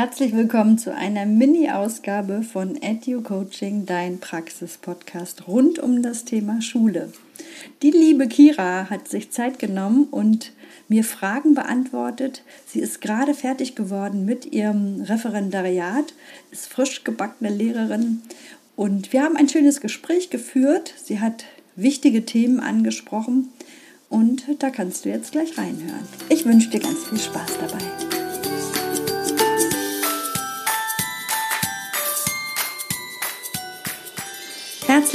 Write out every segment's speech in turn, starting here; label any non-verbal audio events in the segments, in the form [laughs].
Herzlich willkommen zu einer Mini-Ausgabe von Edu Coaching, dein Praxis-Podcast rund um das Thema Schule. Die liebe Kira hat sich Zeit genommen und mir Fragen beantwortet. Sie ist gerade fertig geworden mit ihrem Referendariat, ist frisch gebackene Lehrerin und wir haben ein schönes Gespräch geführt. Sie hat wichtige Themen angesprochen und da kannst du jetzt gleich reinhören. Ich wünsche dir ganz viel Spaß dabei.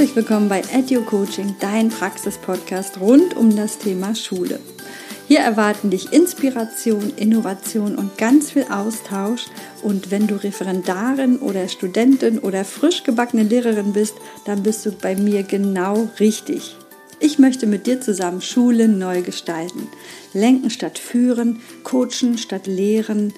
Herzlich willkommen bei Edu Coaching, dein Praxis-Podcast rund um das Thema Schule. Hier erwarten dich Inspiration, Innovation und ganz viel Austausch. Und wenn du Referendarin oder Studentin oder frisch gebackene Lehrerin bist, dann bist du bei mir genau richtig. Ich möchte mit dir zusammen Schule neu gestalten. Lenken statt führen, coachen statt lehren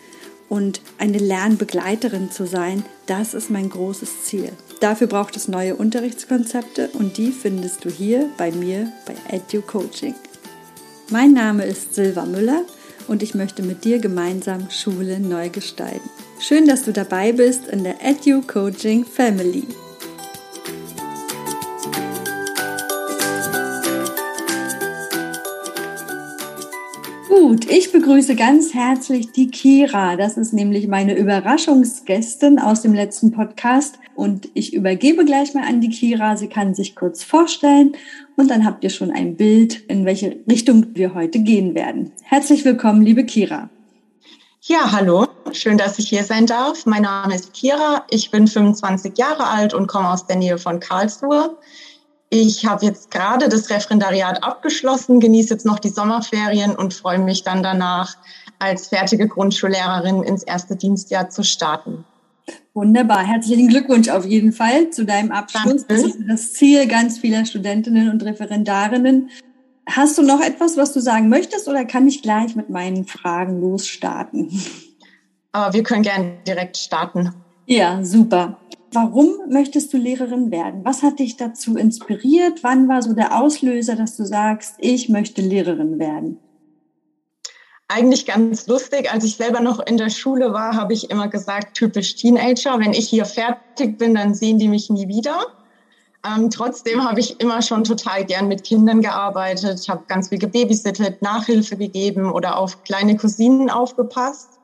und eine Lernbegleiterin zu sein, das ist mein großes Ziel. Dafür braucht es neue Unterrichtskonzepte und die findest du hier bei mir bei Edu Coaching. Mein Name ist Silva Müller und ich möchte mit dir gemeinsam Schule neu gestalten. Schön, dass du dabei bist in der Edu Coaching Family. Gut, ich begrüße ganz herzlich die Kira. Das ist nämlich meine Überraschungsgästin aus dem letzten Podcast. Und ich übergebe gleich mal an die Kira. Sie kann sich kurz vorstellen und dann habt ihr schon ein Bild, in welche Richtung wir heute gehen werden. Herzlich willkommen, liebe Kira. Ja, hallo. Schön, dass ich hier sein darf. Mein Name ist Kira. Ich bin 25 Jahre alt und komme aus der Nähe von Karlsruhe. Ich habe jetzt gerade das Referendariat abgeschlossen, genieße jetzt noch die Sommerferien und freue mich dann danach, als fertige Grundschullehrerin ins erste Dienstjahr zu starten. Wunderbar. Herzlichen Glückwunsch auf jeden Fall zu deinem Abschluss. Danke. Das ist das Ziel ganz vieler Studentinnen und Referendarinnen. Hast du noch etwas, was du sagen möchtest oder kann ich gleich mit meinen Fragen losstarten? Aber wir können gerne direkt starten. Ja, super. Warum möchtest du Lehrerin werden? Was hat dich dazu inspiriert? Wann war so der Auslöser, dass du sagst, ich möchte Lehrerin werden? Eigentlich ganz lustig. Als ich selber noch in der Schule war, habe ich immer gesagt, typisch Teenager. Wenn ich hier fertig bin, dann sehen die mich nie wieder. Ähm, trotzdem habe ich immer schon total gern mit Kindern gearbeitet, habe ganz viel gebabysittet, Nachhilfe gegeben oder auf kleine Cousinen aufgepasst.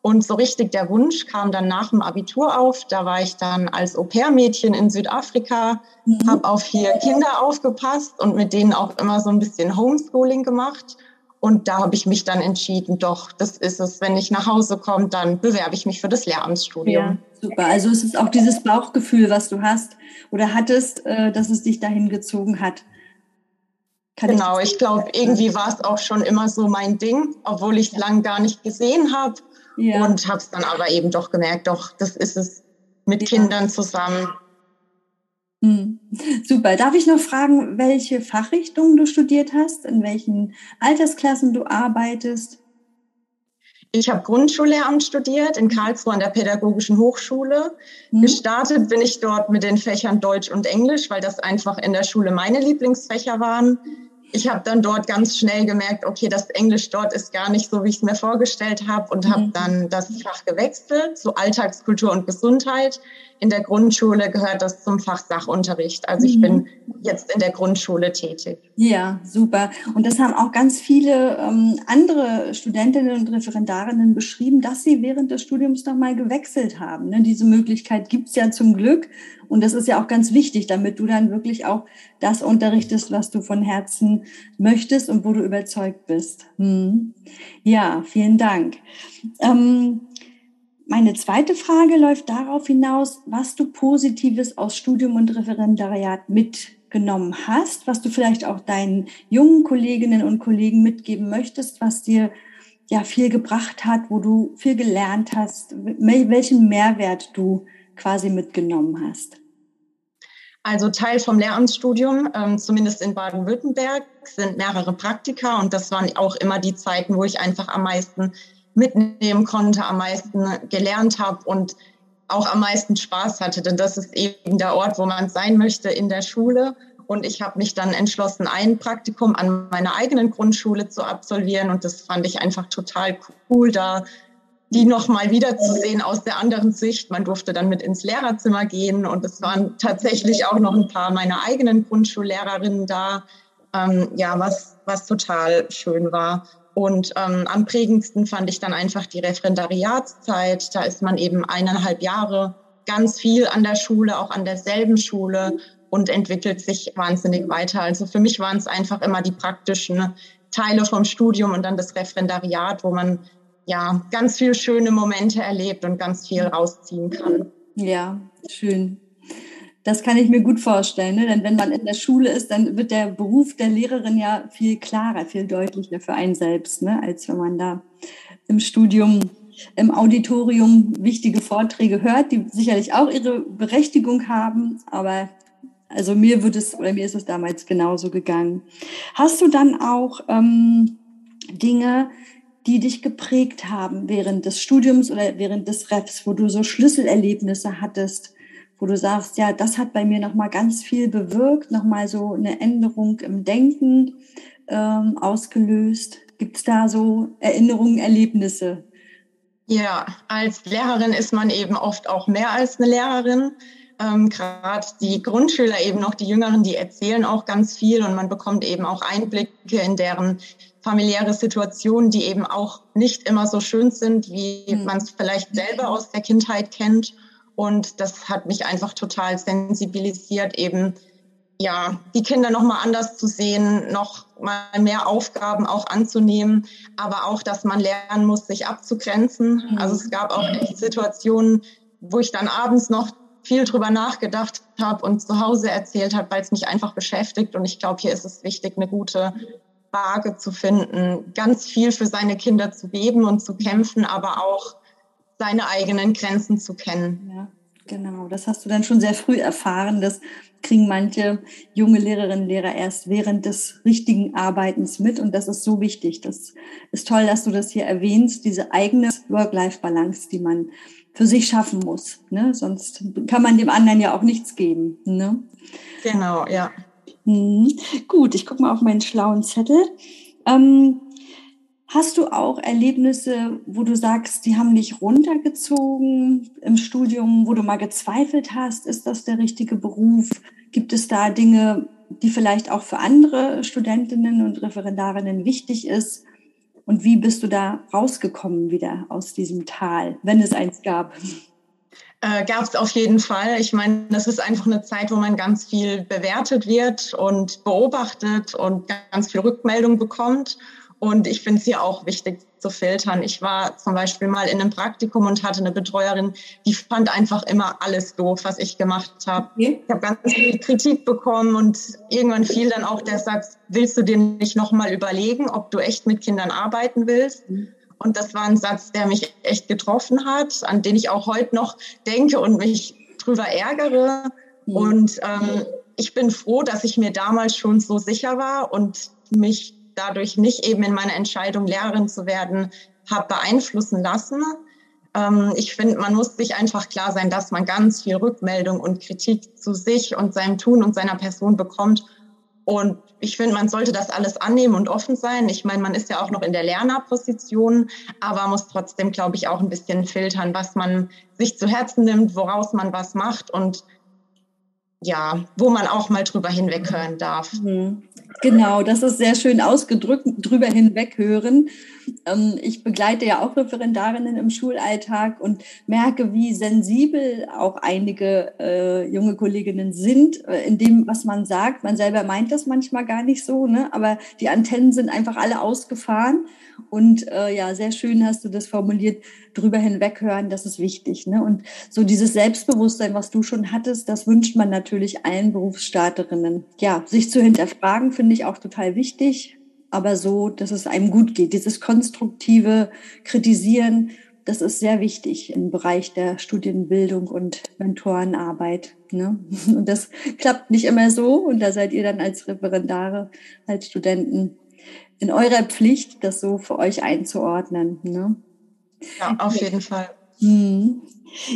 Und so richtig der Wunsch kam dann nach dem Abitur auf. Da war ich dann als Au-pair-Mädchen in Südafrika, mhm. habe auf vier Kinder aufgepasst und mit denen auch immer so ein bisschen Homeschooling gemacht. Und da habe ich mich dann entschieden, doch, das ist es. Wenn ich nach Hause komme, dann bewerbe ich mich für das Lehramtsstudium. Ja, super. Also es ist auch dieses Bauchgefühl, was du hast oder hattest, äh, dass es dich dahin gezogen hat. Kann genau, ich, ich glaube, irgendwie war es auch schon immer so mein Ding, obwohl ich es lang gar nicht gesehen habe. Ja. Und habe es dann aber eben doch gemerkt, doch, das ist es mit ja. Kindern zusammen. Hm. Super. Darf ich noch fragen, welche Fachrichtungen du studiert hast, in welchen Altersklassen du arbeitest? Ich habe Grundschullehramt studiert in Karlsruhe an der Pädagogischen Hochschule. Hm. Gestartet bin ich dort mit den Fächern Deutsch und Englisch, weil das einfach in der Schule meine Lieblingsfächer waren ich habe dann dort ganz schnell gemerkt, okay, das Englisch dort ist gar nicht so, wie ich es mir vorgestellt habe und habe mhm. dann das Fach gewechselt zu Alltagskultur und Gesundheit. In der Grundschule gehört das zum Fach Sachunterricht. Also ich bin mhm. jetzt in der Grundschule tätig. Ja, super. Und das haben auch ganz viele ähm, andere Studentinnen und Referendarinnen beschrieben, dass sie während des Studiums nochmal gewechselt haben. Ne? Diese Möglichkeit gibt's ja zum Glück. Und das ist ja auch ganz wichtig, damit du dann wirklich auch das unterrichtest, was du von Herzen möchtest und wo du überzeugt bist. Hm. Ja, vielen Dank. Ähm, meine zweite Frage läuft darauf hinaus, was du Positives aus Studium und Referendariat mitgenommen hast, was du vielleicht auch deinen jungen Kolleginnen und Kollegen mitgeben möchtest, was dir ja viel gebracht hat, wo du viel gelernt hast, welchen Mehrwert du quasi mitgenommen hast. Also Teil vom Lehramtsstudium, ähm, zumindest in Baden-Württemberg, sind mehrere Praktika und das waren auch immer die Zeiten, wo ich einfach am meisten mitnehmen konnte, am meisten gelernt habe und auch am meisten Spaß hatte. Denn das ist eben der Ort, wo man sein möchte in der Schule. Und ich habe mich dann entschlossen, ein Praktikum an meiner eigenen Grundschule zu absolvieren. Und das fand ich einfach total cool, da die nochmal wiederzusehen aus der anderen Sicht. Man durfte dann mit ins Lehrerzimmer gehen und es waren tatsächlich auch noch ein paar meiner eigenen Grundschullehrerinnen da, ähm, ja, was, was total schön war. Und ähm, am prägendsten fand ich dann einfach die Referendariatszeit. Da ist man eben eineinhalb Jahre ganz viel an der Schule, auch an derselben Schule und entwickelt sich wahnsinnig weiter. Also für mich waren es einfach immer die praktischen Teile vom Studium und dann das Referendariat, wo man ja ganz viele schöne Momente erlebt und ganz viel rausziehen kann. Ja, schön. Das kann ich mir gut vorstellen, ne? denn wenn man in der Schule ist, dann wird der Beruf der Lehrerin ja viel klarer, viel deutlicher für einen selbst, ne? als wenn man da im Studium, im Auditorium wichtige Vorträge hört, die sicherlich auch ihre Berechtigung haben, aber also mir wird es oder mir ist es damals genauso gegangen. Hast du dann auch ähm, Dinge, die dich geprägt haben während des Studiums oder während des Refs, wo du so Schlüsselerlebnisse hattest, wo du sagst, ja, das hat bei mir noch mal ganz viel bewirkt, noch mal so eine Änderung im Denken ähm, ausgelöst. Gibt es da so Erinnerungen, Erlebnisse? Ja, als Lehrerin ist man eben oft auch mehr als eine Lehrerin ähm, gerade die Grundschüler eben noch, die Jüngeren, die erzählen auch ganz viel und man bekommt eben auch Einblicke in deren familiäre Situationen, die eben auch nicht immer so schön sind, wie mhm. man es vielleicht selber aus der Kindheit kennt. Und das hat mich einfach total sensibilisiert, eben ja, die Kinder noch mal anders zu sehen, noch mal mehr Aufgaben auch anzunehmen, aber auch, dass man lernen muss, sich abzugrenzen. Mhm. Also es gab auch echt Situationen, wo ich dann abends noch viel drüber nachgedacht habe und zu Hause erzählt habe, weil es mich einfach beschäftigt. Und ich glaube, hier ist es wichtig, eine gute Waage zu finden, ganz viel für seine Kinder zu geben und zu kämpfen, aber auch seine eigenen Grenzen zu kennen. Ja, genau. Das hast du dann schon sehr früh erfahren. Das kriegen manche junge Lehrerinnen und Lehrer erst während des richtigen Arbeitens mit. Und das ist so wichtig. Das ist toll, dass du das hier erwähnst, diese eigene Work-Life-Balance, die man für sich schaffen muss. Ne? Sonst kann man dem anderen ja auch nichts geben. Ne? Genau, ja. Mhm. Gut, ich gucke mal auf meinen schlauen Zettel. Ähm, hast du auch Erlebnisse, wo du sagst, die haben dich runtergezogen im Studium, wo du mal gezweifelt hast, ist das der richtige Beruf? Gibt es da Dinge, die vielleicht auch für andere Studentinnen und Referendarinnen wichtig ist? Und wie bist du da rausgekommen wieder aus diesem Tal, wenn es eins gab? Äh, gab es auf jeden Fall. Ich meine, das ist einfach eine Zeit, wo man ganz viel bewertet wird und beobachtet und ganz viel Rückmeldung bekommt. Und ich finde es hier auch wichtig zu filtern. Ich war zum Beispiel mal in einem Praktikum und hatte eine Betreuerin, die fand einfach immer alles doof, was ich gemacht habe. Okay. Ich habe ganz viel Kritik bekommen und irgendwann fiel dann auch der Satz, willst du dir nicht nochmal überlegen, ob du echt mit Kindern arbeiten willst? Mhm. Und das war ein Satz, der mich echt getroffen hat, an den ich auch heute noch denke und mich drüber ärgere. Mhm. Und ähm, ich bin froh, dass ich mir damals schon so sicher war und mich dadurch nicht eben in meiner Entscheidung, Lehrerin zu werden, habe beeinflussen lassen. Ähm, ich finde, man muss sich einfach klar sein, dass man ganz viel Rückmeldung und Kritik zu sich und seinem Tun und seiner Person bekommt. Und ich finde, man sollte das alles annehmen und offen sein. Ich meine, man ist ja auch noch in der Lernerposition, aber muss trotzdem, glaube ich, auch ein bisschen filtern, was man sich zu Herzen nimmt, woraus man was macht und ja, wo man auch mal drüber hinweghören darf. Mhm. Genau, das ist sehr schön ausgedrückt, drüber hinweghören. Ähm, ich begleite ja auch Referendarinnen im Schulalltag und merke, wie sensibel auch einige äh, junge Kolleginnen sind äh, in dem, was man sagt. Man selber meint das manchmal gar nicht so, ne? aber die Antennen sind einfach alle ausgefahren. Und äh, ja, sehr schön hast du das formuliert, drüber hinweghören, das ist wichtig. Ne? Und so dieses Selbstbewusstsein, was du schon hattest, das wünscht man natürlich allen Berufsstarterinnen. Ja, sich zu hinterfragen, finde ich auch total wichtig aber so, dass es einem gut geht. Dieses konstruktive Kritisieren, das ist sehr wichtig im Bereich der Studienbildung und Mentorenarbeit. Ne? [laughs] Und das klappt nicht immer so. Und da seid ihr dann als Referendare, als Studenten in eurer Pflicht, das so für euch einzuordnen. Ne? Ja, auf jeden Fall. Hm.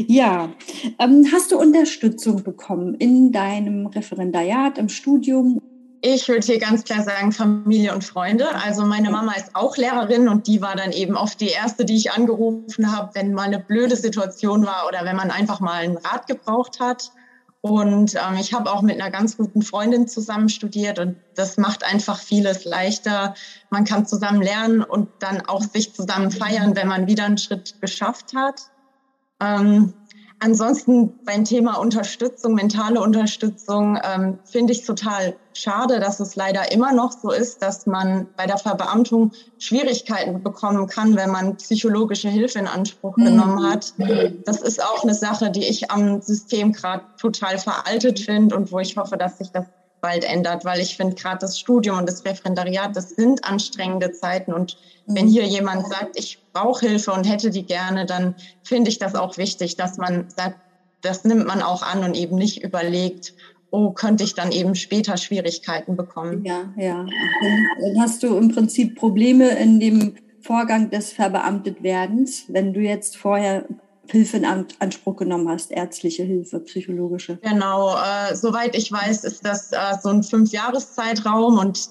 Ja, ähm, hast du Unterstützung bekommen in deinem Referendariat, im Studium Ich würde hier ganz klar sagen Familie und Freunde. Also meine Mama ist auch Lehrerin und die war dann eben oft die erste, die ich angerufen habe, wenn mal eine blöde Situation war oder wenn man einfach mal einen Rat gebraucht hat. Und ähm, ich habe auch mit einer ganz guten Freundin zusammen studiert und das macht einfach vieles leichter. Man kann zusammen lernen und dann auch sich zusammen feiern, wenn man wieder einen Schritt geschafft hat. Ähm, Ansonsten beim Thema Unterstützung, mentale Unterstützung, ähm, finde ich total schade, dass es leider immer noch so ist, dass man bei der Verbeamtung Schwierigkeiten bekommen kann, wenn man psychologische Hilfe in Anspruch mhm. genommen hat. Das ist auch eine Sache, die ich am System gerade total veraltet finde und wo ich hoffe, dass sich das bald ändert, weil ich finde gerade das Studium und das Referendariat, das sind anstrengende Zeiten und wenn hier jemand sagt, ich brauche Hilfe und hätte die gerne, dann finde ich das auch wichtig, dass man sagt, das nimmt man auch an und eben nicht überlegt, oh, könnte ich dann eben später Schwierigkeiten bekommen. Ja, ja. Dann hast du im Prinzip Probleme in dem Vorgang des Verbeamtetwerdens, wenn du jetzt vorher Hilfe in Anspruch genommen hast, ärztliche Hilfe, psychologische. Genau, äh, soweit ich weiß, ist das äh, so ein Fünfjahreszeitraum und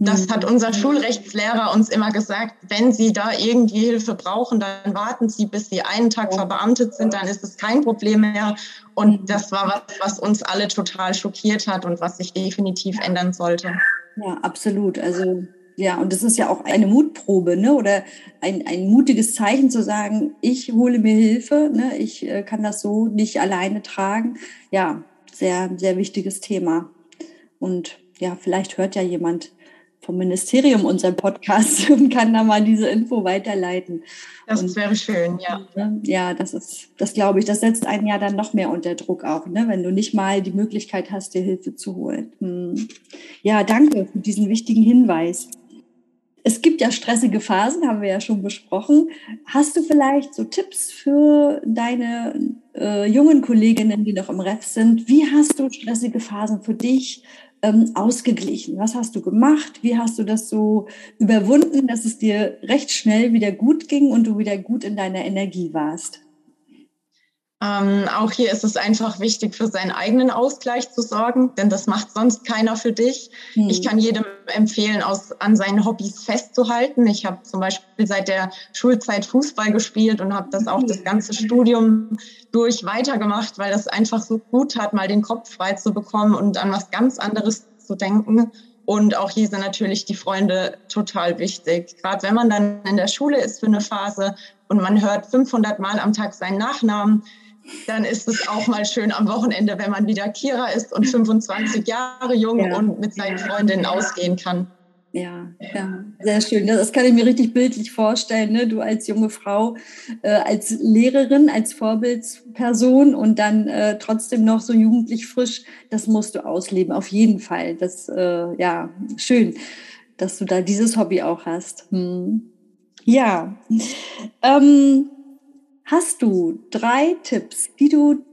das hat unser Schulrechtslehrer uns immer gesagt, wenn Sie da irgendwie Hilfe brauchen, dann warten Sie, bis Sie einen Tag verbeamtet sind, dann ist es kein Problem mehr. Und das war was, was uns alle total schockiert hat und was sich definitiv ändern sollte. Ja, absolut. Also ja, und das ist ja auch eine Mutprobe, ne? Oder ein, ein mutiges Zeichen zu sagen, ich hole mir Hilfe, ne? ich äh, kann das so nicht alleine tragen. Ja, sehr, sehr wichtiges Thema. Und ja, vielleicht hört ja jemand vom Ministerium unseren Podcast [laughs] und kann da mal diese Info weiterleiten. Das und, wäre schön, ja. Ne, ja, das ist, das glaube ich, das setzt einen ja dann noch mehr unter Druck auch, ne? wenn du nicht mal die Möglichkeit hast, dir Hilfe zu holen. Hm. Ja, danke für diesen wichtigen Hinweis. Es gibt ja stressige Phasen, haben wir ja schon besprochen. Hast du vielleicht so Tipps für deine äh, jungen Kolleginnen, die noch im Ref sind? Wie hast du stressige Phasen für dich ähm, ausgeglichen? Was hast du gemacht? Wie hast du das so überwunden, dass es dir recht schnell wieder gut ging und du wieder gut in deiner Energie warst? Ähm, auch hier ist es einfach wichtig, für seinen eigenen Ausgleich zu sorgen, denn das macht sonst keiner für dich. Mhm. Ich kann jedem empfehlen, aus, an seinen Hobbys festzuhalten. Ich habe zum Beispiel seit der Schulzeit Fußball gespielt und habe das auch das ganze Studium durch weitergemacht, weil das einfach so gut hat, mal den Kopf frei zu bekommen und an was ganz anderes zu denken. Und auch hier sind natürlich die Freunde total wichtig. Gerade wenn man dann in der Schule ist für eine Phase und man hört 500 Mal am Tag seinen Nachnamen, dann ist es auch mal schön am Wochenende, wenn man wieder Kira ist und 25 Jahre jung ja. und mit seinen Freundinnen ausgehen kann. Ja, ja, sehr schön. Das kann ich mir richtig bildlich vorstellen. Ne? Du als junge Frau, äh, als Lehrerin, als Vorbildsperson und dann äh, trotzdem noch so jugendlich frisch, das musst du ausleben, auf jeden Fall. Das, äh, ja, schön, dass du da dieses Hobby auch hast. Hm. Ja, ähm, Hast du drei Tipps, die du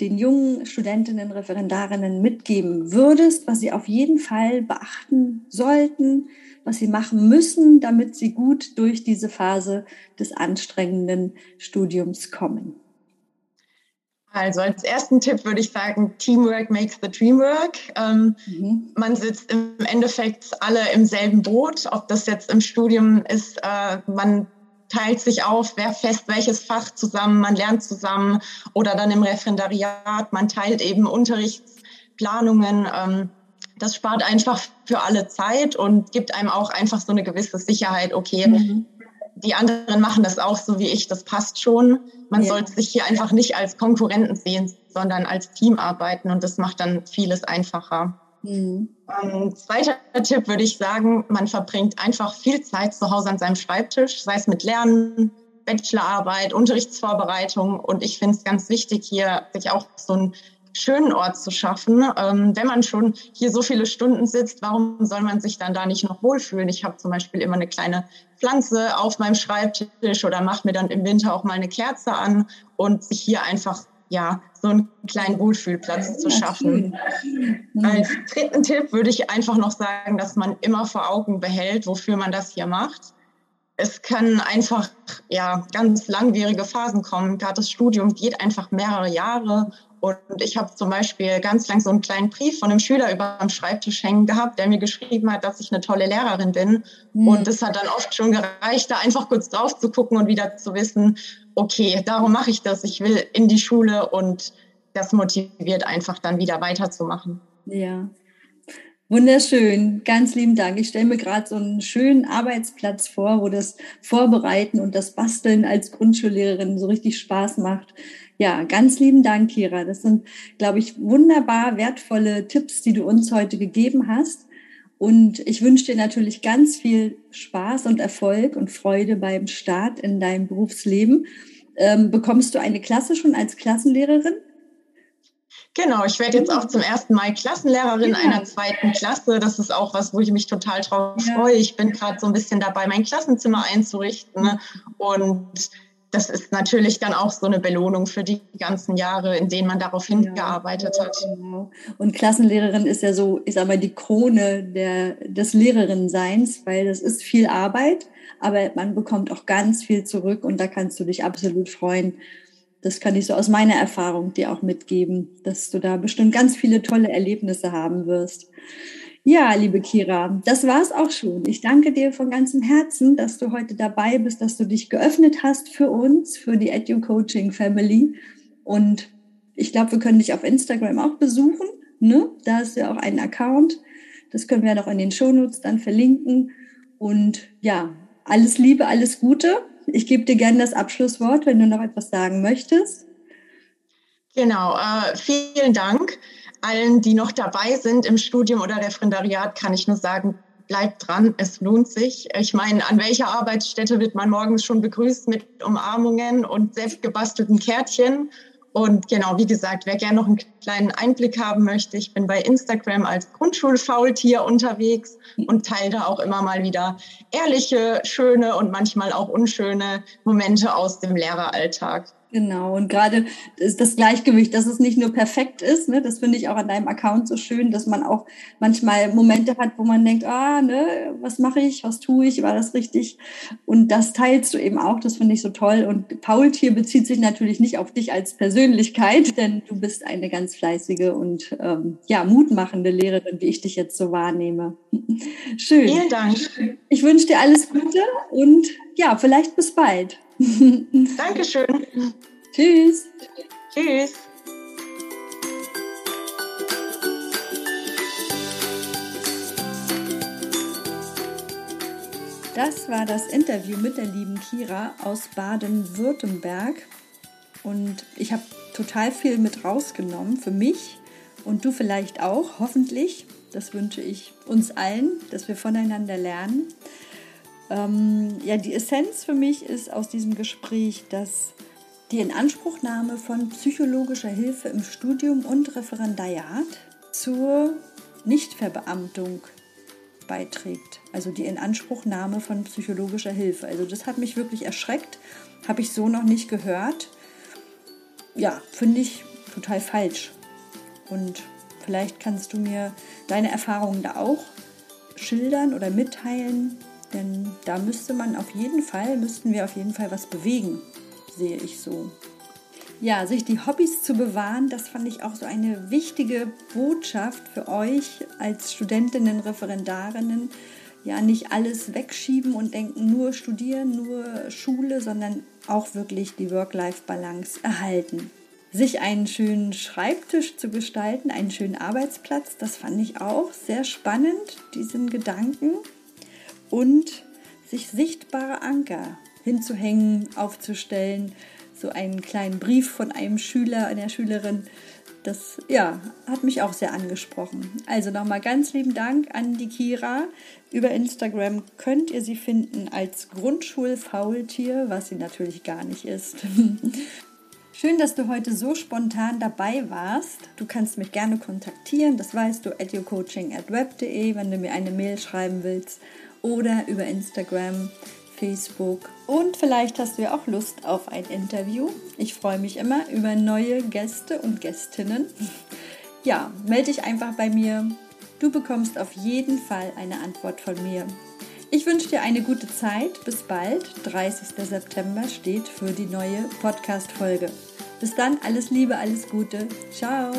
den jungen Studentinnen, Referendarinnen mitgeben würdest, was sie auf jeden Fall beachten sollten, was sie machen müssen, damit sie gut durch diese Phase des anstrengenden Studiums kommen? Also als ersten Tipp würde ich sagen, Teamwork makes the dream work. Ähm, mhm. Man sitzt im Endeffekt alle im selben Boot, ob das jetzt im Studium ist, äh, man teilt sich auf, wer fest welches Fach zusammen, man lernt zusammen oder dann im Referendariat, man teilt eben Unterrichtsplanungen. Ähm, das spart einfach für alle Zeit und gibt einem auch einfach so eine gewisse Sicherheit, okay, mhm. die anderen machen das auch so wie ich, das passt schon. Man ja. sollte sich hier einfach nicht als Konkurrenten sehen, sondern als Team arbeiten und das macht dann vieles einfacher. Mhm. Ähm, zweiter Tipp würde ich sagen, man verbringt einfach viel Zeit zu Hause an seinem Schreibtisch, sei es mit Lernen, Bachelorarbeit, Unterrichtsvorbereitung. Und ich finde es ganz wichtig, hier sich auch so einen schönen Ort zu schaffen. Ähm, wenn man schon hier so viele Stunden sitzt, warum soll man sich dann da nicht noch wohlfühlen? Ich habe zum Beispiel immer eine kleine Pflanze auf meinem Schreibtisch oder mache mir dann im Winter auch mal eine Kerze an und sich hier einfach ja, so einen kleinen Wohlfühlplatz zu schaffen. Als dritten Tipp würde ich einfach noch sagen, dass man immer vor Augen behält, wofür man das hier macht. Es können einfach ja, ganz langwierige Phasen kommen. Gerade das Studium geht einfach mehrere Jahre Und ich habe zum Beispiel ganz lang so einen kleinen Brief von einem Schüler über am Schreibtisch hängen gehabt, der mir geschrieben hat, dass ich eine tolle Lehrerin bin. Mhm. Und das hat dann oft schon gereicht, da einfach kurz drauf zu gucken und wieder zu wissen, okay, darum mache ich das. Ich will in die Schule und das motiviert einfach dann wieder weiterzumachen. Ja, Wunderschön, ganz lieben Dank. Ich stelle mir gerade so einen schönen Arbeitsplatz vor, wo das Vorbereiten und das Basteln als Grundschullehrerin so richtig Spaß macht. Ja, ganz lieben Dank, Kira. Das sind, glaube ich, wunderbar wertvolle Tipps, die du uns heute gegeben hast. Und ich wünsche dir natürlich ganz viel Spaß und Erfolg und Freude beim Start in deinem Berufsleben. Ähm, bekommst du eine Klasse schon als Klassenlehrerin? Genau, ich werde jetzt auch zum ersten Mal Klassenlehrerin ja. einer zweiten Klasse. Das ist auch was, wo ich mich total drauf ja. freue. Ich bin gerade so ein bisschen dabei, mein Klassenzimmer einzurichten. Ne? Und das ist natürlich dann auch so eine Belohnung für die ganzen Jahre, in denen man darauf hingearbeitet hat. Genau. Und Klassenlehrerin ist ja so, ich sag mal, die Krone der, des Lehrerinnenseins, weil das ist viel Arbeit, aber man bekommt auch ganz viel zurück und da kannst du dich absolut freuen. Das kann ich so aus meiner Erfahrung dir auch mitgeben, dass du da bestimmt ganz viele tolle Erlebnisse haben wirst. Ja, liebe Kira, das war's auch schon. Ich danke dir von ganzem Herzen, dass du heute dabei bist, dass du dich geöffnet hast für uns, für die Edu Coaching Family. Und ich glaube, wir können dich auf Instagram auch besuchen. Ne? Da hast du ja auch einen Account. Das können wir ja noch in den Shownotes dann verlinken. Und ja, alles Liebe, alles Gute ich gebe dir gerne das Abschlusswort, wenn du noch etwas sagen möchtest. Genau, äh, vielen Dank. Allen, die noch dabei sind im Studium oder Referendariat, kann ich nur sagen, bleibt dran, es lohnt sich. Ich meine, an welcher Arbeitsstätte wird man morgens schon begrüßt mit Umarmungen und selbstgebastelten Kärtchen? Und genau, wie gesagt, wer gerne noch einen kleinen Einblick haben möchte, ich bin bei Instagram als Grundschulfaultier unterwegs und teile da auch immer mal wieder ehrliche, schöne und manchmal auch unschöne Momente aus dem Lehreralltag. Genau, und gerade das Gleichgewicht, dass es nicht nur perfekt ist, ne, das finde ich auch an deinem Account so schön, dass man auch manchmal Momente hat, wo man denkt, ah, ne, was mache ich, was tue ich, war das richtig? Und das teilst du eben auch, das finde ich so toll. Und Paul hier bezieht sich natürlich nicht auf dich als Persönlichkeit, denn du bist eine ganz fleißige und ähm, ja, mutmachende Lehrerin, wie ich dich jetzt so wahrnehme. [laughs] Schön. Vielen Dank. Ich wünsche dir alles Gute und ja, vielleicht bis bald. [laughs] Dankeschön. Tschüss. Tschüss. Das war das Interview mit der lieben Kira aus Baden-Württemberg. Und ich habe total viel mit rausgenommen für mich und du vielleicht auch, hoffentlich. Das wünsche ich uns allen, dass wir voneinander lernen. Ähm, ja, die Essenz für mich ist aus diesem Gespräch, dass die Inanspruchnahme von psychologischer Hilfe im Studium und Referendariat zur Nichtverbeamtung beiträgt. Also die Inanspruchnahme von psychologischer Hilfe. Also das hat mich wirklich erschreckt, habe ich so noch nicht gehört. Ja, finde ich total falsch. Und vielleicht kannst du mir deine Erfahrungen da auch schildern oder mitteilen, denn da müsste man auf jeden Fall, müssten wir auf jeden Fall was bewegen, sehe ich so. Ja, sich die Hobbys zu bewahren, das fand ich auch so eine wichtige Botschaft für euch als Studentinnen, Referendarinnen. Ja, nicht alles wegschieben und denken, nur studieren, nur Schule, sondern auch wirklich die Work-Life-Balance erhalten. Sich einen schönen Schreibtisch zu gestalten, einen schönen Arbeitsplatz, das fand ich auch sehr spannend, diesen Gedanken und sich sichtbare Anker hinzuhängen, aufzustellen. So einen kleinen Brief von einem Schüler, einer Schülerin. Das ja, hat mich auch sehr angesprochen. Also nochmal ganz lieben Dank an die Kira. Über Instagram könnt ihr sie finden als Grundschulfaultier, was sie natürlich gar nicht ist. [laughs] Schön, dass du heute so spontan dabei warst. Du kannst mich gerne kontaktieren, das weißt du, educoaching.web.de, wenn du mir eine Mail schreiben willst oder über Instagram, Facebook und vielleicht hast du ja auch Lust auf ein Interview. Ich freue mich immer über neue Gäste und Gästinnen. Ja, melde dich einfach bei mir. Du bekommst auf jeden Fall eine Antwort von mir. Ich wünsche dir eine gute Zeit. Bis bald. 30. September steht für die neue Podcast-Folge. Bis dann, alles Liebe, alles Gute. Ciao.